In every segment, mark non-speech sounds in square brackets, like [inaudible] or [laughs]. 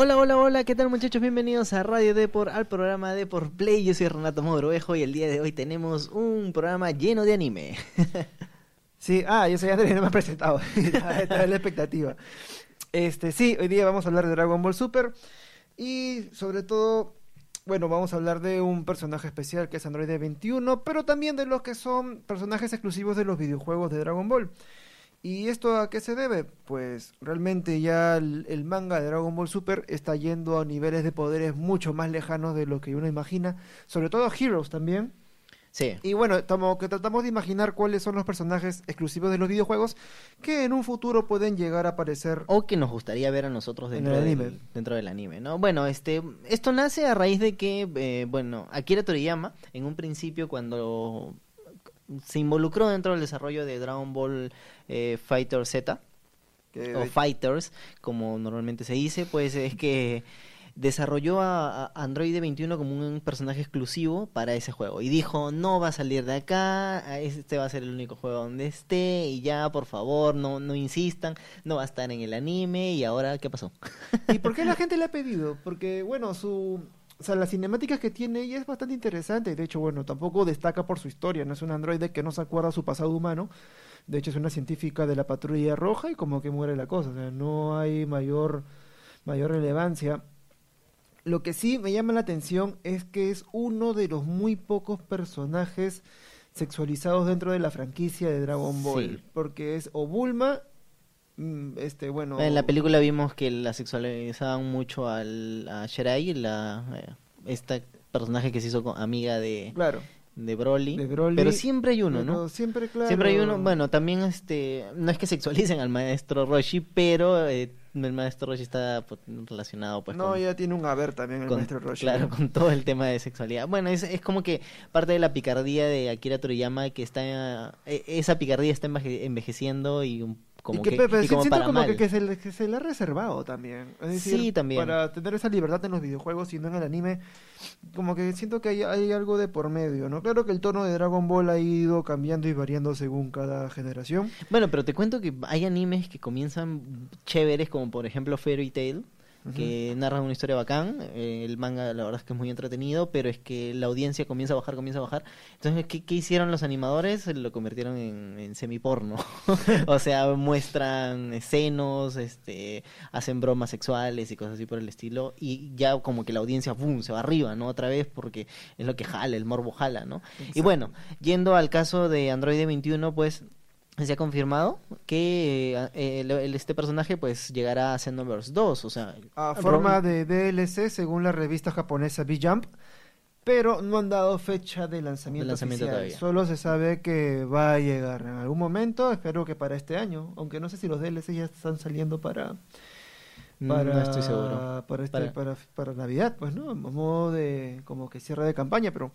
Hola, hola, hola, ¿qué tal muchachos? Bienvenidos a Radio Deport, al programa Deport Play. Yo soy Renato Mogrovejo y el día de hoy tenemos un programa lleno de anime. [laughs] Sí, ah, yo soy Andrés, no me he presentado. [laughs] Esta es la expectativa. Este, sí, hoy día vamos a hablar de Dragon Ball Super y sobre todo, bueno, vamos a hablar de un personaje especial que es Android 21, pero también de los que son personajes exclusivos de los videojuegos de Dragon Ball. ¿Y esto a qué se debe? Pues realmente ya el, el manga de Dragon Ball Super está yendo a niveles de poderes mucho más lejanos de lo que uno imagina, sobre todo Heroes también. Sí. Y bueno, estamos, que tratamos de imaginar cuáles son los personajes exclusivos de los videojuegos que en un futuro pueden llegar a aparecer. O que nos gustaría ver a nosotros En dentro, el del, anime. dentro del anime, ¿no? Bueno, este, esto nace a raíz de que, eh, bueno, Akira Toriyama, en un principio cuando se involucró dentro del desarrollo de Dragon Ball eh, Fighter Z, o Fighters, como normalmente se dice, pues es que desarrolló a, a Android 21 como un personaje exclusivo para ese juego y dijo no va a salir de acá este va a ser el único juego donde esté y ya por favor no no insistan no va a estar en el anime y ahora qué pasó ¿Y por qué la [laughs] gente le ha pedido? Porque, bueno, su. O sea, las cinemáticas que tiene ella es bastante interesante. De hecho, bueno, tampoco destaca por su historia. No es un androide que no se acuerda su pasado humano. De hecho, es una científica de la patrulla roja y como que muere la cosa. O sea, no hay mayor, mayor relevancia. Lo que sí me llama la atención es que es uno de los muy pocos personajes sexualizados dentro de la franquicia de Dragon Ball. Sí. Porque es o Bulma, este, bueno... en la película vimos que la sexualizaban mucho al, a Shirai la eh, esta personaje que se hizo con- amiga de Claro. de Broly, De Broly, pero siempre hay uno no Siempre, claro. Siempre hay uno, bueno, también este, no es que sexualicen al maestro Roshi, pero eh, el maestro Roshi está pues, relacionado pues no, con, ya tiene un haber también el con- maestro Roshi. claro, con todo el tema de sexualidad. Bueno, es, es como que parte de la picardía de Akira Toriyama que está, eh, esa picardía está enveje- envejeciendo y un- como y que, que, pero y sí como siento para como que, mal. que se, le, que se le ha reservado también. Es decir, Sí, también. Para tener esa libertad en los videojuegos y no en el anime, como que siento que hay, hay algo de por medio, ¿no? Claro que el tono de Dragon Ball ha ido cambiando y variando según cada generación. Bueno, pero te cuento que hay animes que comienzan chéveres, como por ejemplo Fairy Tail, que narran una historia bacán. eh, el manga, la verdad es que es muy entretenido, pero es que la audiencia comienza a bajar, comienza a bajar. Entonces, ¿qué, qué hicieron los animadores? Lo convirtieron en, en semiporno. [laughs] o sea, muestran senos, este, hacen bromas sexuales y cosas así por el estilo. Y ya como que la audiencia, ¡pum!, se va arriba, ¿no? Otra vez, porque es lo que jala, el morbo jala, ¿no? Y bueno, yendo al caso de Android 21, pues se ha confirmado que eh, el- el- este personaje pues llegará a Xenoverse 2, o sea, A Ron- forma de DLC según la revista japonesa B-Jump, pero no han dado fecha de lanzamiento, De lanzamiento oficial. todavía. Solo se sabe que va a llegar en algún momento, espero que para este año, aunque no sé si los DLC ya están saliendo para para, no estoy seguro. Para, este, Para- para... Para, Navidad, pues, ¿no? A modo de como que cierre de campaña, pero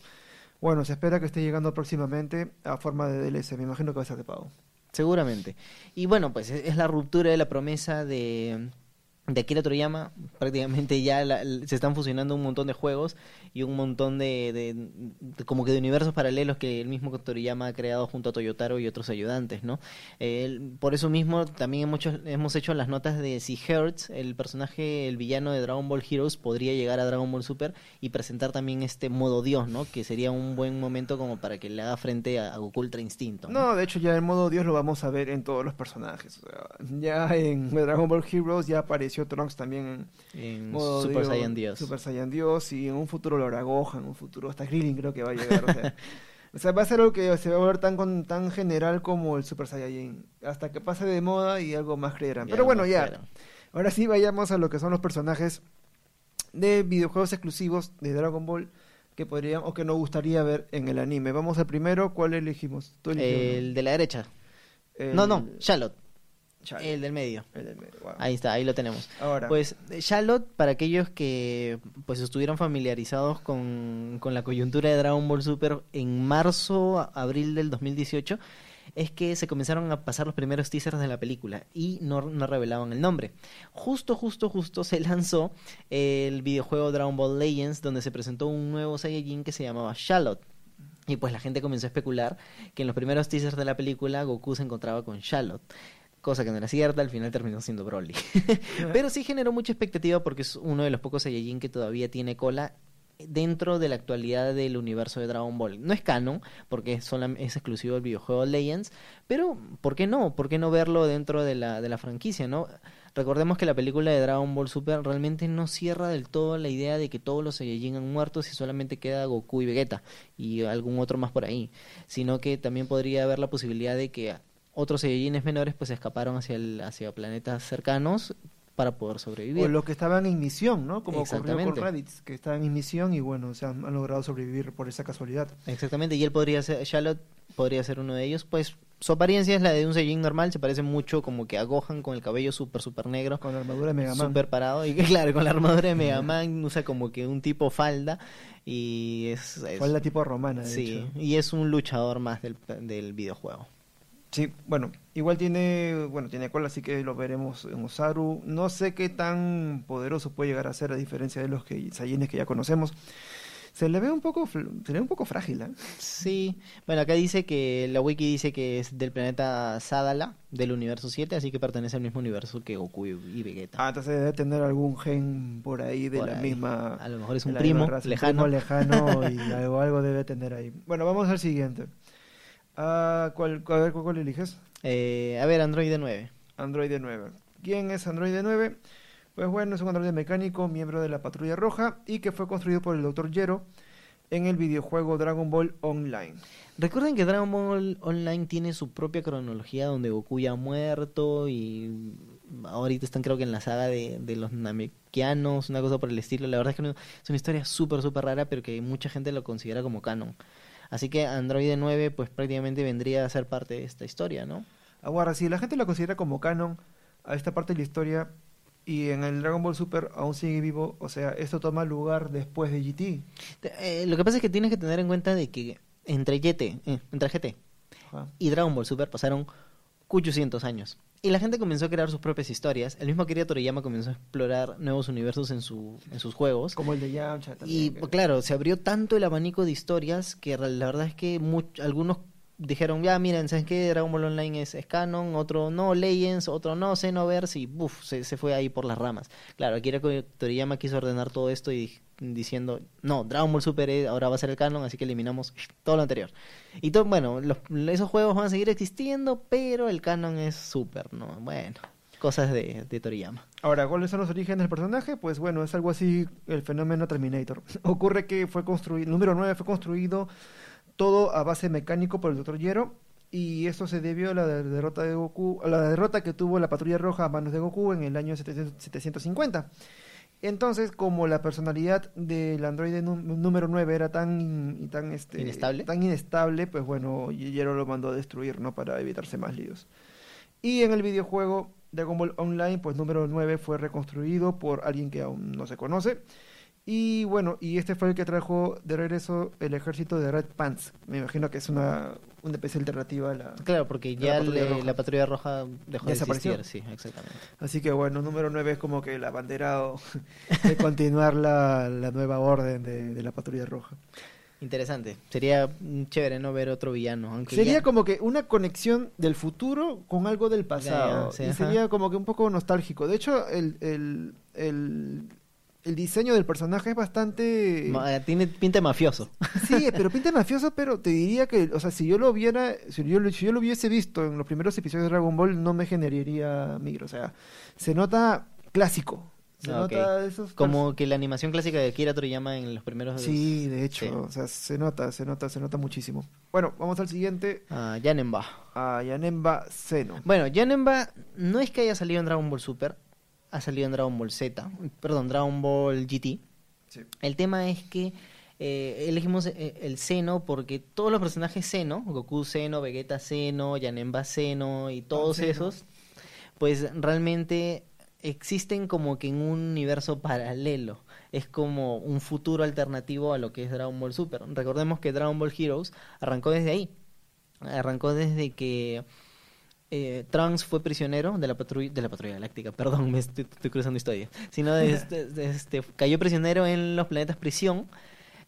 bueno, se espera que esté llegando próximamente a forma de DLC. Me imagino que va a ser de pago. Seguramente. Y bueno, pues es es la ruptura de la promesa de, de Akira Toriyama. Prácticamente ya la- se están fusionando un montón de juegos y un montón de, de- como que de universos paralelos que el mismo Toriyama ha creado junto a Toyotaro y otros ayudantes, ¿no? El- por eso mismo también hemos hecho, hemos hecho las notas de si Hertz, el personaje, el villano de Dragon Ball Heroes, podría llegar a Dragon Ball Super y presentar también este modo Dios, ¿no? Que sería un buen momento como para que le haga frente a, Goku Ultra Instinto. ¿no? De hecho ya en modo Dios lo vamos a ver en todos los personajes. O sea, ya en Dragon Ball Heroes ya apareció Trunks también en En modo Super Saiyan Dios. Super Saiyan Dios y en un futuro lo hará Gohan, en un futuro hasta Krillin creo que va a llegar. O sea, [laughs] o sea, va a ser algo que se va a volver tan, con, tan general como el Super Saiyajin. Hasta que pase de moda y algo más creerán. Pero bueno, no ya. Ahora sí vayamos a lo que son los personajes de videojuegos exclusivos de Dragon Ball que podrían o que nos gustaría ver en el anime. Vamos al primero, ¿cuál elegimos? Tú El de la derecha. No, no, Charlotte. El del medio. el del medio, wow. Ahí está, ahí lo tenemos. Ahora, Pues Charlotte, para aquellos que pues estuvieron familiarizados con, con la coyuntura de Dragon Ball Super en marzo, abril del 2018, es que se comenzaron a pasar los primeros teasers de la película y no, no revelaban el nombre. Justo, justo, justo se lanzó el videojuego Dragon Ball Legends donde se presentó un nuevo Saiyajin que se llamaba Charlotte. Y pues la gente comenzó a especular que en los primeros teasers de la película Goku se encontraba con Charlotte. Cosa que no era cierta, al final terminó siendo Broly. Pero sí generó mucha expectativa porque es uno de los pocos Saiyajin que todavía tiene cola dentro de la actualidad del universo de Dragon Ball. No es canon, porque es, exclusivo del videojuego Legends, pero ¿por qué no? ¿Por qué no verlo dentro de la, de la franquicia, no? Recordemos que la película de Dragon Ball Super realmente no cierra del todo la idea de que todos los Saiyajin han muerto y solamente queda Goku y Vegeta y algún otro más por ahí, sino que también podría haber la posibilidad de que otros Saiyajines menores pues escaparon hacia, el, hacia planetas cercanos para poder sobrevivir. O los que estaban en misión, ¿no? Como ocurrió con. Raditz, que estaban en misión y bueno, se han, han logrado sobrevivir por esa casualidad. Exactamente, y él podría ser, Charlotte podría ser uno de ellos, pues su apariencia es la de un Saiyajin normal, se parece mucho como que a Gohan con el cabello súper, súper negro, Con la armadura de Mega Man. súper parado, y [laughs] claro, con la armadura de Mega Man usa como que un tipo falda, y es... es- la tipo romana, de sí, hecho. y es un luchador más del, del videojuego. Sí, bueno, igual tiene, bueno, tiene cola, así que lo veremos en Osaru. No sé qué tan poderoso puede llegar a ser a diferencia de los que Saiyajines que ya conocemos. Se le ve un poco, se le ve un poco frágil, ¿eh? Sí, bueno, acá dice que la wiki dice que es del planeta Sadala, del universo 7, así que pertenece al mismo universo que Goku y, Vegeta. Ah, entonces debe tener algún gen por ahí de Por la ahí. misma. A lo mejor es un primo raza, un lejano. primo lejano y [laughs] algo, algo debe tener ahí. Bueno, vamos al siguiente. Ah, ¿cuál, cuál, cuál, cuál eliges? Eh, a ver, Android 9. Android 9. ¿Quién es Android 9? Pues bueno, es un androide mecánico, miembro de la Patrulla Roja y que fue construido por el Dr. Gero en el videojuego Dragon Ball Online. Recuerden que Dragon Ball Online tiene su propia cronología donde Goku ya ha muerto y ahorita están creo que en la saga de, de los Namekianos, una cosa por el estilo. La verdad es que no- es una historia súper, súper rara, pero que mucha gente lo considera como canon. Así que Android 9 pues prácticamente vendría a ser parte de esta historia, ¿no? Ahora, si la gente lo considera como canon a esta parte de la historia y en el Dragon Ball Super aún sigue vivo, o sea, esto toma lugar después de GT. Eh, lo que pasa es que tienes que tener en cuenta de que entre GT, eh, entre GT Ajá. y Dragon Ball Super pasaron 800 años. Y la gente comenzó a crear sus propias historias. El mismo Akira Toriyama comenzó a explorar nuevos universos en, su, en sus juegos. Como el de Yamcha Y claro, se abrió tanto el abanico de historias que la verdad es que much- algunos dijeron, ya miren, ¿sabes qué? Dragon Ball Online es, canon, otro no, Legends, otro no, Xenoverse, y buf, se, se fue ahí por las ramas. Claro, Akira Toriyama quiso ordenar todo esto y di- diciendo, no, Dragon Ball Super ahora va a ser el canon, así que eliminamos todo lo anterior. Y todo, bueno, los- esos juegos van a seguir existiendo, pero el canon es Super, ¿no? Bueno, cosas de, de Toriyama. Ahora, ¿cuáles son los orígenes del personaje? Pues bueno, es algo así el fenómeno Terminator. [laughs] Ocurre que fue construido, el número 9 fue construido todo a base mecánico por el Dr. Gero y esto se debió a la de- derrota de Goku, a la derrota que tuvo la Patrulla Roja a manos de Goku en el año 700 750. Entonces, como la personalidad del androide nú- número 9 era tan y tan este Inestable. tan inestable, pues bueno, Gero lo mandó a destruir, ¿no? Para evitarse más líos. Y en el videojuego Dragon Ball Online, pues número 9 fue reconstruido por alguien que aún no se conoce. Y bueno, y este fue el que trajo de regreso el ejército de Red Pants. Me imagino que es una, una especie alternativa a la... Claro, porque De la ya Patrulla le- Roja. la patrulla roja dejó de Desapareció. existir, sí, exactamente. Así que bueno, número 9 es como que el abanderado [laughs] de continuar la, la nueva orden de, de la patrulla roja. Interesante. Sería chévere no ver otro villano, aunque Sería ya- como que una conexión del futuro con algo del pasado. Ya, ya, sí, y sería como que un poco nostálgico. De hecho, el, el, el, el diseño del personaje es bastante... Ma- tiene pinta de mafioso. Sí, [laughs] pero pinta mafioso, pero te diría que, o sea, si yo lo viera, si yo, si yo lo hubiese visto en los primeros episodios de Dragon Ball, no me generaría migro. O sea, se nota clásico. Se Ah, ok. nota esos Como que la animación clásica de Akira Toriyama en los primeros... Sí, de hecho, Sí. o sea, se nota, se nota, se nota muchísimo. Bueno, vamos al siguiente, Ah, Janemba. a Yanemba Seno. Bueno, Janemba no es que haya salido en Dragon Ball Super, ha salido en Dragon Ball Z, perdón, Dragon Ball GT. Sí. El tema es que eh, elegimos eh, el seno porque todos los personajes seno, Goku seno, Vegeta seno, Janemba seno y todos esos, pues realmente existen como que en un universo paralelo. Es como un futuro alternativo a lo que es Dragon Ball Super. Recordemos que Dragon Ball Heroes arrancó desde ahí. Arrancó desde que eh, Trunks fue prisionero de la patrulla de la patrulla galáctica, perdón, me estoy, estoy cruzando historia, sino de [laughs] este, de este- cayó prisionero en los planetas prisión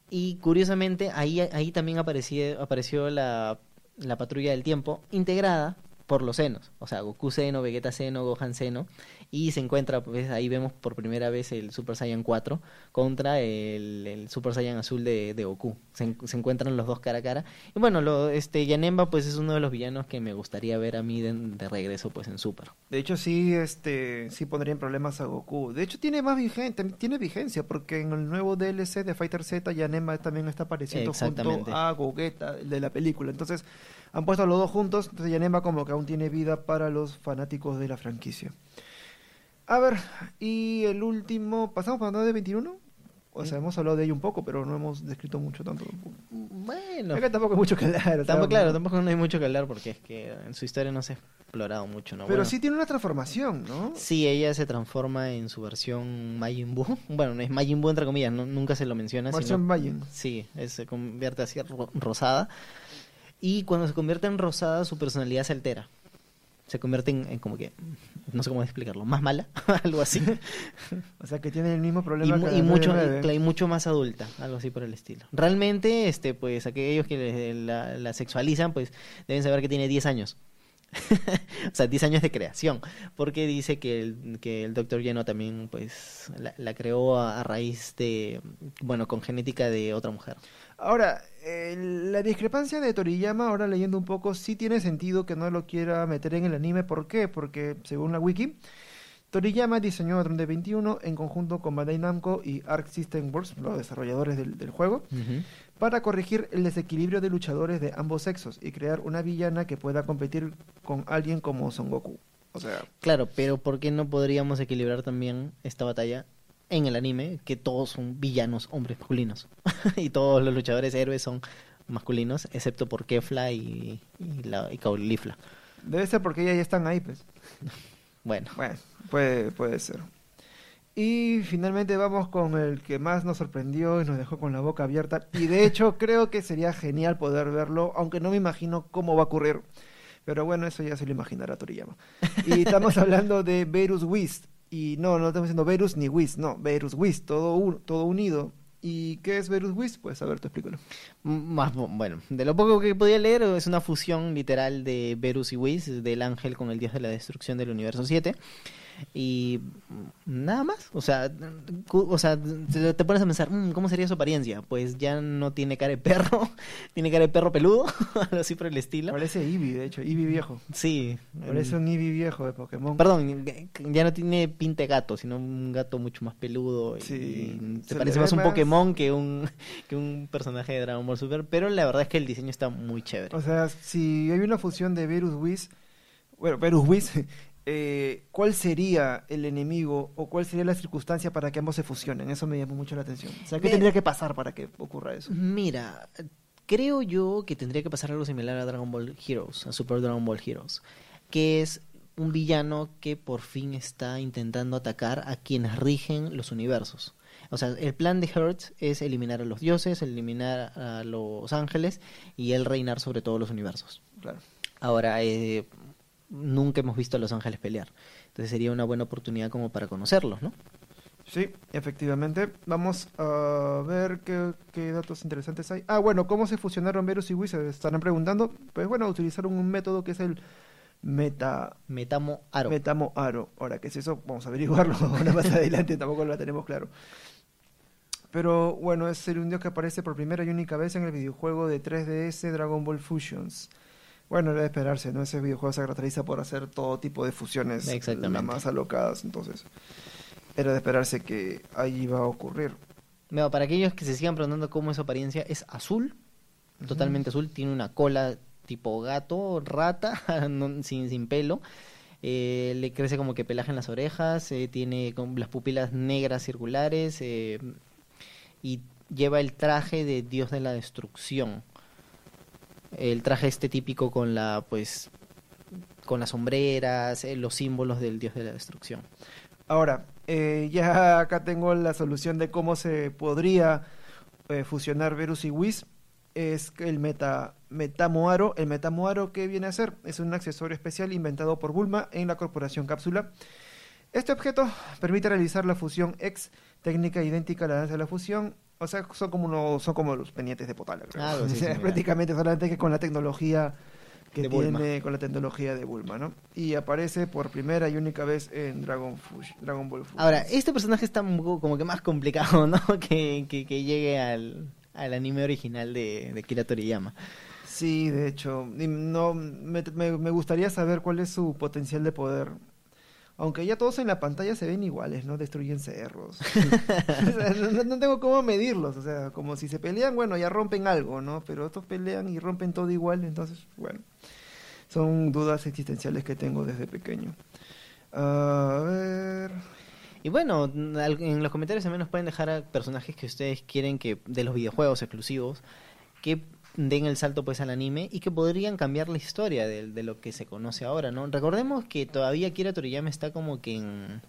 y curiosamente ahí ahí también apareció apareció la, la patrulla del tiempo integrada por los senos, o sea, Goku seno, Vegeta seno, Gohan seno, y se encuentra, pues ahí vemos por primera vez el Super Saiyan 4 contra el, el Super Saiyan azul de, de Goku. Se, se encuentran los dos cara a cara. Y bueno, lo, este Yanemba pues es uno de los villanos que me gustaría ver a mí de, de regreso pues en Super. De hecho, sí, este, sí pondría en problemas a Goku. De hecho, tiene más vigencia, tiene vigencia, porque en el nuevo DLC de Fighter Z, Yanema también está apareciendo junto a Gogeta, el de la película. Entonces, han puesto a los dos juntos, entonces Yanema como que aún tiene vida para los fanáticos de la franquicia. A ver, y el último, ¿pasamos para de 21? O sea, hemos hablado de ello un poco, pero no hemos descrito mucho tanto. Bueno, Es que tampoco hay mucho que hablar. o sea, tampoco, claro, tampoco no hay mucho que hablar porque es que en su historia no se ha explorado mucho, ¿no? Pero Bueno, sí tiene una transformación, ¿no? Sí, ella se transforma en su versión Majin Buu. [laughs] Bueno, no es Majin Buu entre comillas, no- nunca se lo menciona. Versión sino- Majin. Sí, es- se convierte así ro- rosada. Y cuando se convierte en rosada, su personalidad se altera. Se convierte en, en como que, no sé cómo explicarlo, más mala, [laughs] algo así. [laughs] O sea, que tiene el mismo y, problema que y mucho, 999. y mucho más adulta, algo así por el estilo. Realmente, este, pues aquellos que la, la sexualizan, pues deben saber que tiene 10 años. [laughs] o sea, 10 años de creación. Porque dice que el, que el doctor Lleno también, pues, la, la creó a, a raíz de, bueno, con genética de otra mujer. Ahora, eh, la discrepancia de Toriyama, ahora leyendo un poco, sí tiene sentido que no lo quiera meter en el anime. ¿Por qué? Porque, según la wiki, Toriyama diseñó Drone de 21 en conjunto con Bandai Namco y Arc System Works, los desarrolladores del, del juego, para corregir el desequilibrio de luchadores de ambos sexos y crear una villana que pueda competir con alguien como Son Goku. O sea, Claro, pero ¿por qué no podríamos equilibrar también esta batalla en el anime? Que todos son villanos, hombres masculinos. [laughs] y todos los luchadores héroes son masculinos, excepto por Kefla y, y, la, y Caulifla. debe ser porque ya, ya están ahí, pues. [laughs] Bueno, Bueno, puede, puede ser. Y finalmente vamos con el que más nos sorprendió y nos dejó con la boca abierta. Y de hecho [laughs] creo que sería genial poder verlo, aunque no me imagino cómo va a ocurrir. Pero bueno, eso ya se lo imaginará Toriyama. Y [laughs] estamos hablando de Verus Whist. Y no, no estamos diciendo Verus ni Whist, no, Verus Whist, todo, un- todo unido. ¿Y qué es Verus Whist? Pues a ver, te explícalo. más bueno, de lo poco que podía leer es una fusión literal de Verus y Whis, del ángel con el dios de la destrucción del universo 7. Y nada más, o sea, o sea, te, pones a pensar, "Mm, ¿cómo sería su apariencia? Pues ya no tiene cara de perro, [laughs] tiene cara de perro peludo, [laughs] algo así por el estilo. Parece Eevee, de hecho, Eevee viejo. Sí. Parece un Eevee viejo de Pokémon. Perdón, ya no tiene pinta de gato, sino un gato mucho más peludo. y- Sí, y se parece más un más- Pokémon que un, [laughs] que un personaje de Dragon Ball Super. Pero la verdad es que el diseño está muy chévere. O sea, si hay una fusión de Verus Whis, bueno, Verus Whis, eh, ¿cuál sería el enemigo o cuál sería la circunstancia para que ambos se fusionen? Eso me llamó mucho la atención. O sea, ¿qué tendría que pasar para que ocurra eso? Mira, creo yo que tendría que pasar algo similar a Dragon Ball Heroes, a Super Dragon Ball Heroes, que es un villano que por fin está intentando atacar a quienes rigen los universos. O sea, el plan de Hertz es eliminar a los dioses, eliminar a los ángeles y él reinar sobre todos los universos. Claro. Ahora, eh, nunca hemos visto a los ángeles pelear. Entonces sería una buena oportunidad como para conocerlos, ¿no? Sí, efectivamente. Vamos a ver qué, qué datos interesantes hay. Ah, bueno, ¿cómo se fusionaron Verus y? Se estarán preguntando. Pues bueno, utilizaron un método que es el meta Metamo Aro. Metamo Aro. Ahora, ¿qué es eso? Vamos a averiguarlo [laughs] ahora más adelante, tampoco lo tenemos claro. Pero bueno, es el dios que aparece por primera y única vez en el videojuego de 3DS Dragon Ball Fusions. Bueno, era de esperarse, ¿no? Ese videojuego se caracteriza por hacer todo tipo de fusiones Exactamente. las más alocadas, entonces era de esperarse que ahí iba a ocurrir. Mira, para aquellos que se sigan preguntando cómo es su apariencia, es azul, totalmente azul, tiene una cola tipo gato, rata, [laughs] no- sin, sin pelo, eh, le crece como que pelaje en las orejas, eh, tiene con las pupilas negras circulares eh, y lleva el traje de Dios de la Destrucción. El traje este típico con la, pues, con las sombreras, eh, los símbolos del Dios de la Destrucción. Ahora, eh, ya acá tengo la solución de cómo se podría eh, fusionar Verus y Whis. Es el meta, Metamoaro. El Metamoaro, ¿qué viene a ser? Es un accesorio especial inventado por Bulma en la corporación Cápsula. Este objeto permite realizar la fusión X, técnica idéntica a la danza de la fusión. O sea, son como, unos- son como los pendientes de Potala, creo. Algo así O sea, similar. prácticamente solamente que con la tecnología que De Bulma. tiene con la tecnología de Bulma, ¿no? Y aparece por primera y única vez en Dragon, Fush- Dragon Ball Fusion. Ahora, este personaje está un poco como que más complicado, ¿no? [laughs] Que, que, que llegue al, al anime original de, de Kira Toriyama. Sí, de hecho, no me, me- me gustaría saber cuál es su potencial de poder. Aunque ya todos en la pantalla se ven iguales, ¿no? Destruyen cerros. [laughs] [laughs] O sea, no, no tengo cómo medirlos, o sea, como si se pelean, bueno, ya rompen algo, ¿no? Pero estos pelean y rompen todo igual, entonces, bueno, son dudas existenciales que tengo desde pequeño. A ver... Y bueno, en los comentarios también nos pueden dejar a personajes que ustedes quieren que de los videojuegos exclusivos que den el salto pues al anime y que podrían cambiar la historia de, de lo que se conoce ahora, ¿no? Recordemos que todavía Kira Toriyama está como que en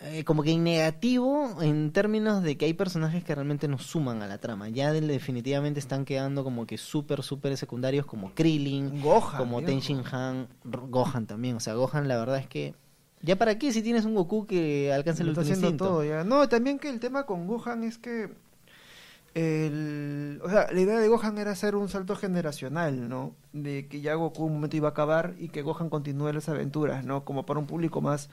eh, como que en negativo en términos de que hay personajes que realmente nos suman a la trama. Ya de- definitivamente están quedando como que súper, súper secundarios como Krillin, Gohan. como viejo. Tenshin Han, Gohan también. O sea, Gohan la verdad es que... ¿Ya para qué si tienes un Goku que alcanza el está haciendo todo ya. No, también que el tema con Gohan es que el, o sea, la idea de Gohan era hacer un salto generacional, ¿no? De que ya Goku un momento iba a acabar y que Gohan continúe las aventuras, ¿no? Como para un público más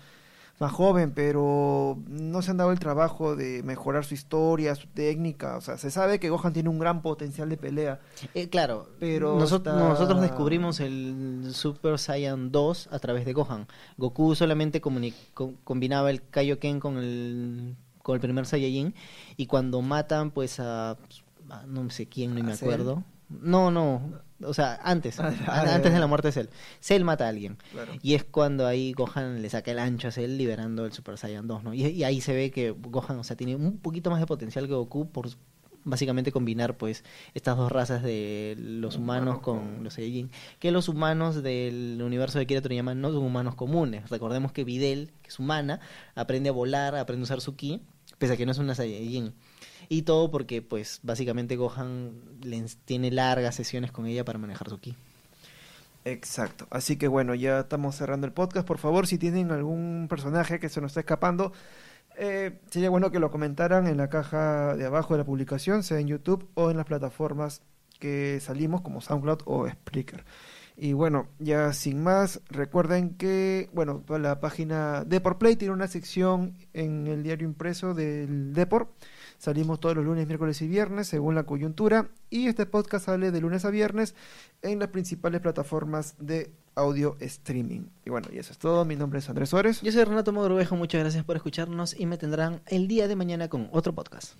más joven, pero no se han dado el trabajo de mejorar su historia, su técnica, o sea, se sabe que Gohan tiene un gran potencial de pelea. Eh, claro, Pero Noso- está- nosotros descubrimos el Super Saiyan 2 a través de Gohan. Goku solamente combinaba el Kaioken con el con el primer Saiyajin y cuando matan pues a, a no sé quién, no ¿A me Cell? acuerdo. No, no, o sea, antes, [laughs] Ah, ah, antes de la muerte de Cell. Cell mata a alguien. Claro. Y es cuando ahí Gohan le saca el ancho a Cell liberando el Super Saiyan 2, ¿no? Y, y ahí se ve que Gohan, o sea, tiene un poquito más de potencial que Goku por básicamente combinar pues estas dos razas de los humanos Humano con con- los Saiyajin, que los humanos del universo de Kira Toriyama no son humanos comunes. Recordemos que Videl, que es humana, aprende a volar, aprende a usar su ki, pese a que no es una Saiyajin. Y todo porque pues básicamente Gohan le tiene largas sesiones con ella para manejar su ki. Exacto. Así que bueno, ya estamos cerrando el podcast. Por favor, si tienen algún personaje que se nos está escapando, eh, sería bueno que lo comentaran en la caja de abajo de la publicación, sea en YouTube o en las plataformas que salimos como SoundCloud o Spreaker. Y bueno, ya sin más, recuerden que, bueno, toda la página Deport Play tiene una sección en el diario impreso del Deport. Salimos todos los lunes, miércoles y viernes según la coyuntura. Y este podcast sale de lunes a viernes en las principales plataformas de audio streaming. Y bueno, y eso es todo. Mi nombre es Andrés Suárez. Yo soy Renato Mogrovejo, muchas gracias por escucharnos y me tendrán el día de mañana con otro podcast.